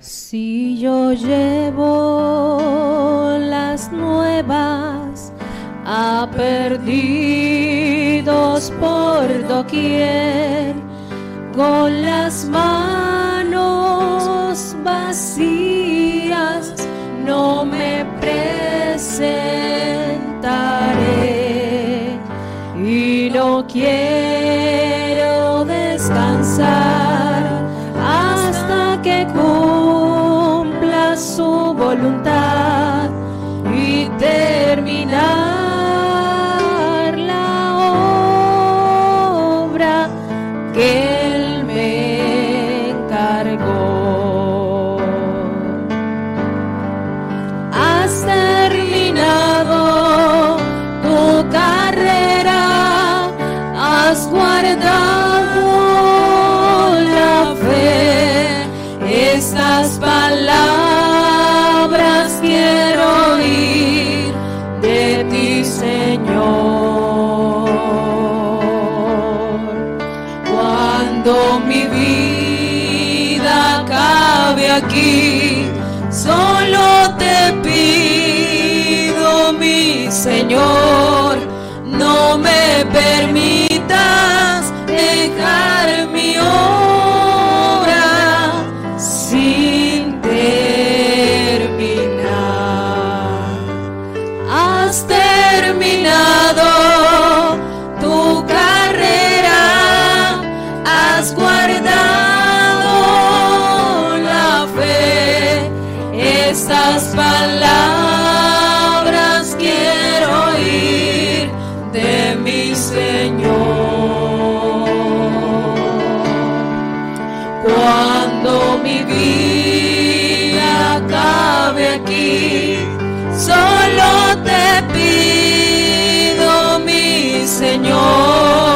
Si yo llevo las nuevas a perdidos por doquier, con las manos vacías no me presentaré. Y no quiero descansar hasta que su voluntad aquí, solo te pido, mi Señor, no me permitas dejar mi obra sin terminar. Has terminado tu carrera, has guardado Estas palabras quiero oír de mi Señor. Cuando mi vida acabe aquí, solo te pido, mi Señor,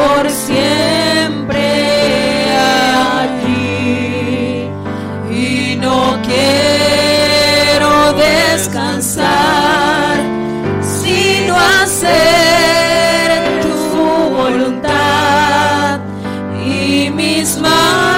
por siempre aquí. Y no quiero descansar sino hacer tu voluntad y mis manos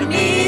me